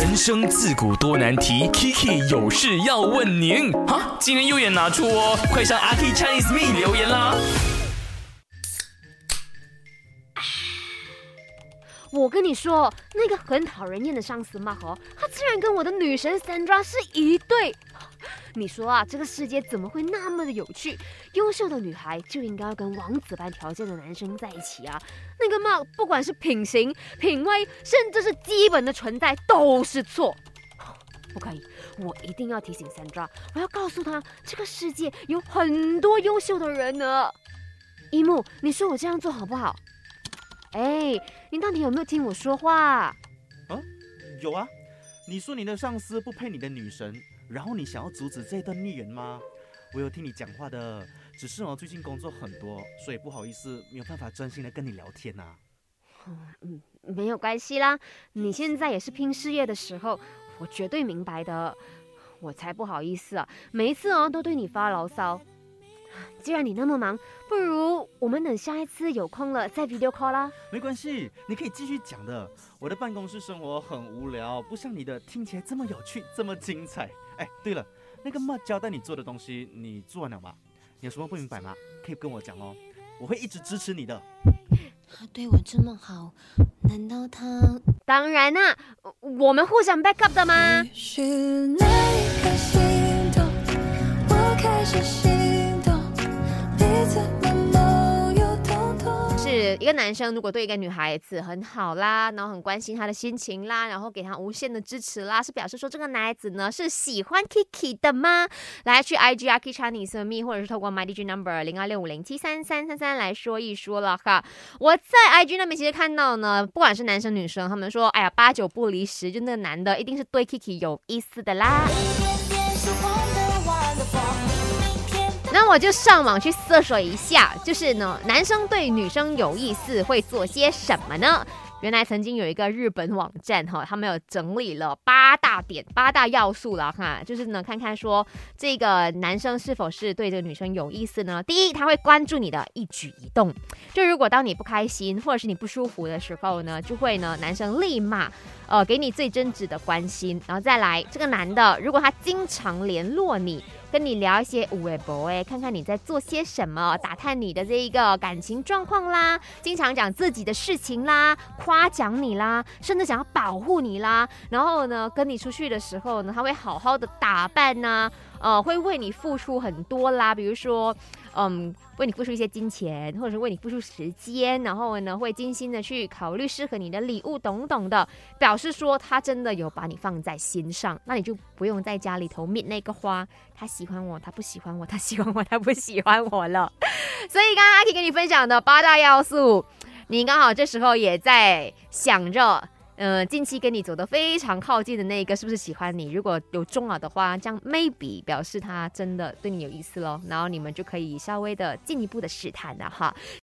人生自古多难题，Kiki 有事要问您。哈，今天右眼拿出哦，快上阿 K Chinese Me 留言啦。我跟你说，那个很讨人厌的上司嘛，哦，他竟然跟我的女神 Sandra 是一对。你说啊，这个世界怎么会那么的有趣？优秀的女孩就应该要跟王子般条件的男生在一起啊！那个嘛，不管是品行、品味，甚至是基本的存在，都是错。不可以，我一定要提醒 Sandra，我要告诉她，这个世界有很多优秀的人呢。一木，你说我这样做好不好？哎，你到底有没有听我说话？啊，有啊。你说你的上司不配你的女神，然后你想要阻止这段孽缘吗？我有听你讲话的，只是我最近工作很多，所以不好意思，没有办法专心的跟你聊天呐。嗯，没有关系啦，你现在也是拼事业的时候，我绝对明白的。我才不好意思啊，每一次哦都对你发牢骚。既然你那么忙，不如我们等下一次有空了再 video call 啦。没关系，你可以继续讲的。我的办公室生活很无聊，不像你的听起来这么有趣，这么精彩。哎，对了，那个妈交代你做的东西，你做完了吗？你有什么不明白吗？可以跟我讲哦，我会一直支持你的。他对我这么好，难道他？当然啦，我们互相 back up 的吗？一一个男生如果对一个女孩子很好啦，然后很关心她的心情啦，然后给她无限的支持啦，是表示说这个男孩子呢是喜欢 Kiki 的吗？来去 IG 啊 Kiki Chinese Me，或者是透过 My DJ Number 零二六五零七三三三三来说一说了哈。我在 IG 那边其实看到呢，不管是男生女生，他们说哎呀八九不离十，就那个男的一定是对 Kiki 有意思的啦。那我就上网去搜索一下，就是呢，男生对女生有意思会做些什么呢？原来曾经有一个日本网站哈，他们有整理了八大点、八大要素了哈，就是呢，看看说这个男生是否是对这个女生有意思呢？第一，他会关注你的一举一动，就如果当你不开心或者是你不舒服的时候呢，就会呢，男生立马呃给你最真挚的关心，然后再来这个男的，如果他经常联络你。跟你聊一些微博哎，看看你在做些什么，打探你的这一个感情状况啦，经常讲自己的事情啦，夸奖你啦，甚至想要保护你啦。然后呢，跟你出去的时候呢，他会好好的打扮呐，呃，会为你付出很多啦，比如说。嗯，为你付出一些金钱，或者是为你付出时间，然后呢，会精心的去考虑适合你的礼物，等等的，表示说他真的有把你放在心上，那你就不用在家里头灭那个花，他喜欢我，他不喜欢我，他喜欢我，他不喜欢我了。所以刚刚阿 K 跟你分享的八大要素，你刚好这时候也在想着。嗯，近期跟你走得非常靠近的那个，是不是喜欢你？如果有中了的话，这样 maybe 表示他真的对你有意思喽。然后你们就可以稍微的进一步的试探了哈。